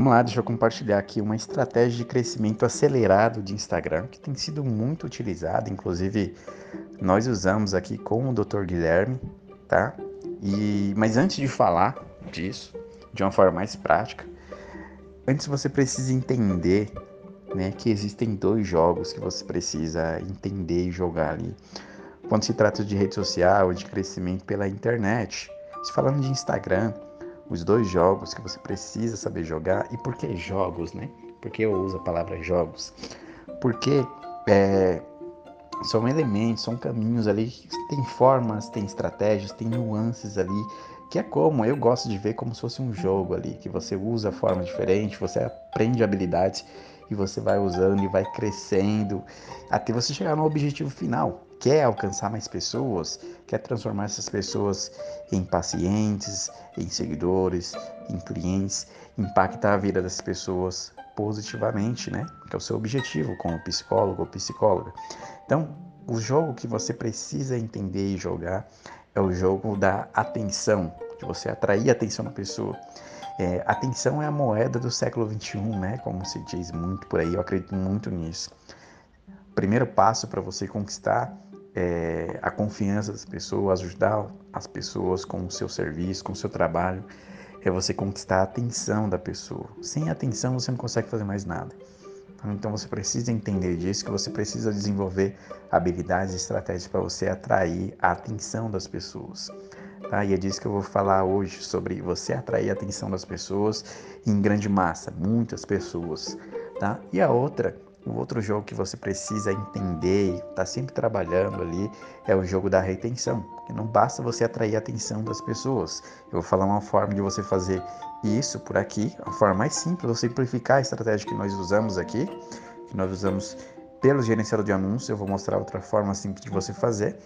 Vamos lá, deixa eu compartilhar aqui uma estratégia de crescimento acelerado de Instagram que tem sido muito utilizada, inclusive nós usamos aqui com o Dr. Guilherme, tá? E mas antes de falar disso, de uma forma mais prática, antes você precisa entender, né, que existem dois jogos que você precisa entender e jogar ali. Quando se trata de rede social, de crescimento pela internet, se falando de Instagram, os dois jogos que você precisa saber jogar. E por que jogos, né? Por que eu uso a palavra jogos? Porque é, são elementos, são caminhos ali, tem formas, tem estratégias, tem nuances ali, que é como eu gosto de ver como se fosse um jogo ali, que você usa a forma diferente, você aprende habilidades e você vai usando e vai crescendo até você chegar no objetivo final, quer alcançar mais pessoas, quer transformar essas pessoas em pacientes, em seguidores, em clientes, impactar a vida das pessoas positivamente, né? Que é o seu objetivo como psicólogo ou psicóloga. Então, o jogo que você precisa entender e jogar é o jogo da atenção, de você atrair a atenção da pessoa. É, atenção é a moeda do século 21, né? Como se diz muito por aí, eu acredito muito nisso. O primeiro passo para você conquistar é, a confiança das pessoas, ajudar as pessoas com o seu serviço, com o seu trabalho, é você conquistar a atenção da pessoa. Sem atenção você não consegue fazer mais nada. Então você precisa entender disso, que você precisa desenvolver habilidades e estratégias para você atrair a atenção das pessoas. Tá? E é disso que eu vou falar hoje, sobre você atrair a atenção das pessoas em grande massa, muitas pessoas. Tá? E a outra o outro jogo que você precisa entender está sempre trabalhando ali é o jogo da retenção, que não basta você atrair a atenção das pessoas. Eu vou falar uma forma de você fazer isso por aqui, a forma mais simples, vou simplificar a estratégia que nós usamos aqui, que nós usamos pelo gerenciador de anúncios. Eu vou mostrar outra forma simples de você fazer,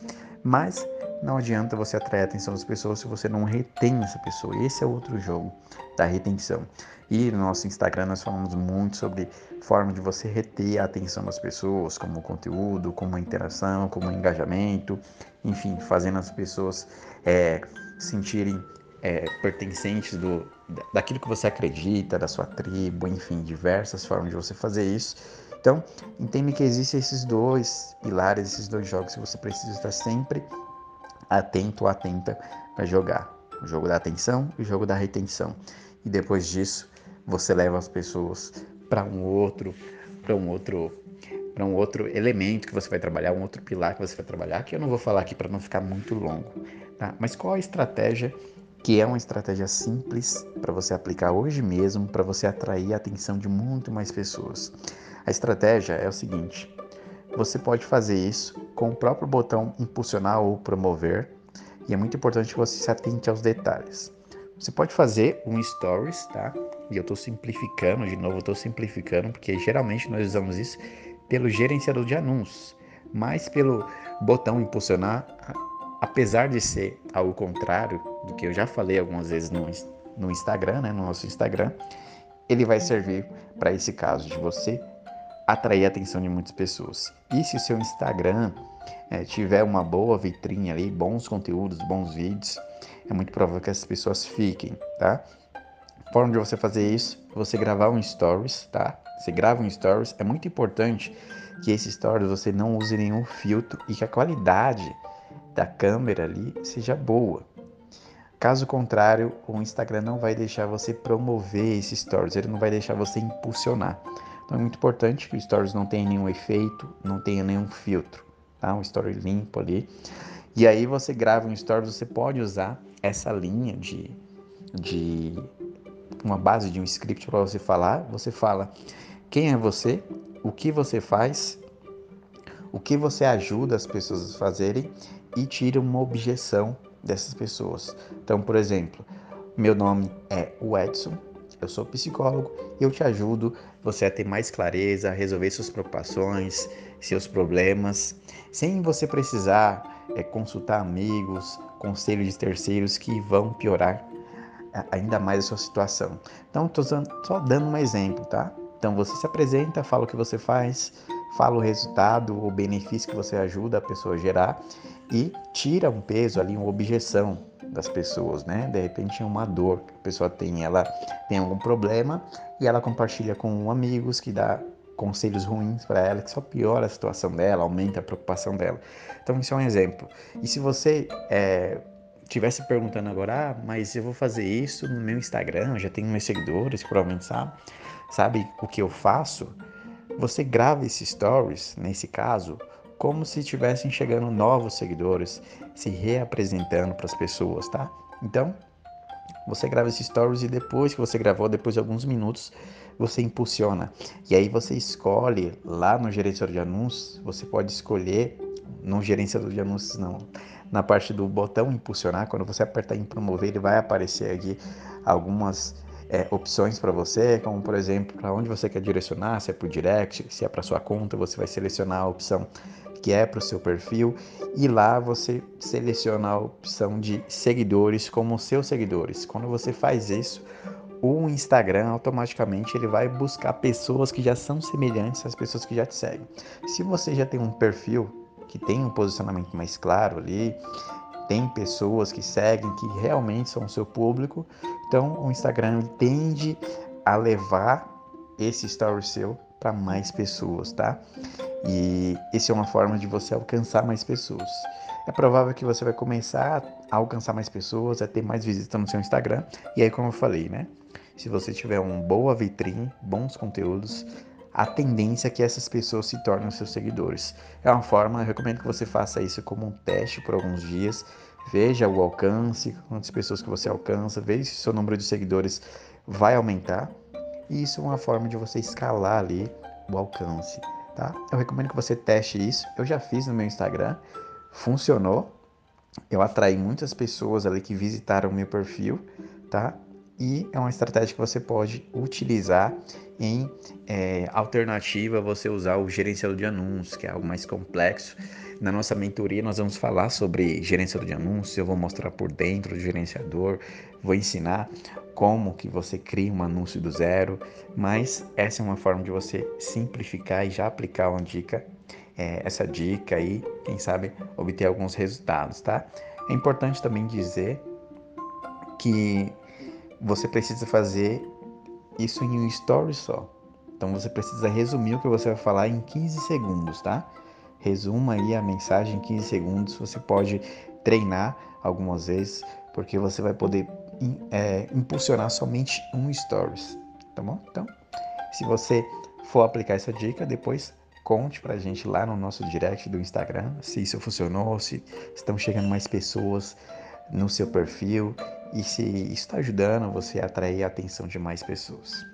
mas não adianta você atrair a atenção das pessoas se você não retém essa pessoa. Esse é outro jogo da retenção. E no nosso Instagram nós falamos muito sobre forma de você reter a atenção das pessoas, como conteúdo, como interação, como engajamento, enfim, fazendo as pessoas é, sentirem é, pertencentes do, daquilo que você acredita, da sua tribo, enfim, diversas formas de você fazer isso. Então, entenda que existem esses dois pilares, esses dois jogos que você precisa estar sempre atento ou atenta para jogar. O jogo da atenção e o jogo da retenção. E depois disso, você leva as pessoas para um outro, para um outro, para um outro elemento que você vai trabalhar, um outro pilar que você vai trabalhar, que eu não vou falar aqui para não ficar muito longo, tá? Mas qual a estratégia que é uma estratégia simples para você aplicar hoje mesmo, para você atrair a atenção de muito mais pessoas? A estratégia é o seguinte: você pode fazer isso com o próprio botão impulsionar ou promover, e é muito importante que você se atente aos detalhes. Você pode fazer um stories, tá? E eu estou simplificando, de novo, eu estou simplificando, porque geralmente nós usamos isso pelo gerenciador de anúncios, mas pelo botão impulsionar, apesar de ser ao contrário do que eu já falei algumas vezes no, no Instagram, né, no nosso Instagram, ele vai servir para esse caso de você atrair a atenção de muitas pessoas. E se o seu Instagram é, tiver uma boa vitrine ali, bons conteúdos, bons vídeos, é muito provável que essas pessoas fiquem, tá? forma de você fazer isso você gravar um stories, tá? Você grava um stories, é muito importante que esse stories você não use nenhum filtro e que a qualidade da câmera ali seja boa. Caso contrário, o Instagram não vai deixar você promover esse stories, ele não vai deixar você impulsionar. Então é muito importante que o stories não tenha nenhum efeito, não tenha nenhum filtro, tá? Um story limpo ali. E aí você grava um stories, você pode usar essa linha de, de uma base de um script para você falar, você fala quem é você, o que você faz, o que você ajuda as pessoas a fazerem e tira uma objeção dessas pessoas. Então, por exemplo, meu nome é o Edson, eu sou psicólogo e eu te ajudo você a ter mais clareza, a resolver suas preocupações, seus problemas, sem você precisar é, consultar amigos, conselhos de terceiros que vão piorar ainda mais a sua situação. Então, estou só dando um exemplo, tá? Então, você se apresenta, fala o que você faz, fala o resultado, o benefício que você ajuda a pessoa a gerar e tira um peso ali, uma objeção das pessoas, né? De repente é uma dor que a pessoa tem, ela tem algum problema e ela compartilha com amigos que dá conselhos ruins para ela, que só piora a situação dela, aumenta a preocupação dela. Então isso é um exemplo. E se você é, tivesse perguntando agora, ah, mas eu vou fazer isso no meu Instagram, já tenho meus seguidores, provavelmente sabe, sabe o que eu faço? Você grava esses stories, nesse caso, como se estivessem chegando novos seguidores, se reapresentando para as pessoas, tá? Então, você grava esses stories e depois que você gravou, depois de alguns minutos, você impulsiona. E aí você escolhe lá no gerenciador de anúncios, você pode escolher no gerenciador de anúncios não, na parte do botão impulsionar, quando você apertar em promover, ele vai aparecer aqui algumas é, opções para você, como por exemplo, para onde você quer direcionar, se é para o direct, se é para sua conta, você vai selecionar a opção que é para o seu perfil e lá você seleciona a opção de seguidores como seus seguidores. Quando você faz isso, o Instagram automaticamente ele vai buscar pessoas que já são semelhantes às pessoas que já te seguem. Se você já tem um perfil que tem um posicionamento mais claro ali, tem pessoas que seguem que realmente são o seu público, então o Instagram tende a levar esse story seu para mais pessoas, tá? E essa é uma forma de você alcançar mais pessoas. É provável que você vai começar a alcançar mais pessoas, a ter mais visitas no seu Instagram. E aí, como eu falei, né? Se você tiver uma boa vitrine, bons conteúdos, a tendência é que essas pessoas se tornem seus seguidores. É uma forma, eu recomendo que você faça isso como um teste por alguns dias. Veja o alcance, quantas pessoas que você alcança, veja se seu número de seguidores vai aumentar. E isso é uma forma de você escalar ali o alcance tá? Eu recomendo que você teste isso. Eu já fiz no meu Instagram, funcionou. Eu atraí muitas pessoas ali que visitaram o meu perfil, tá? E é uma estratégia que você pode utilizar em é, alternativa você usar o gerenciador de anúncios, que é algo mais complexo. Na nossa mentoria nós vamos falar sobre gerenciador de anúncios, eu vou mostrar por dentro do gerenciador, vou ensinar como que você cria um anúncio do zero, mas essa é uma forma de você simplificar e já aplicar uma dica, é, essa dica aí, quem sabe obter alguns resultados, tá? É importante também dizer que você precisa fazer isso em um story só. Então você precisa resumir o que você vai falar em 15 segundos, tá? Resuma aí a mensagem em 15 segundos. Você pode treinar algumas vezes, porque você vai poder é, impulsionar somente um stories, tá bom? Então, se você for aplicar essa dica, depois conte pra gente lá no nosso direct do Instagram se isso funcionou, se estão chegando mais pessoas no seu perfil e se está ajudando você a atrair a atenção de mais pessoas.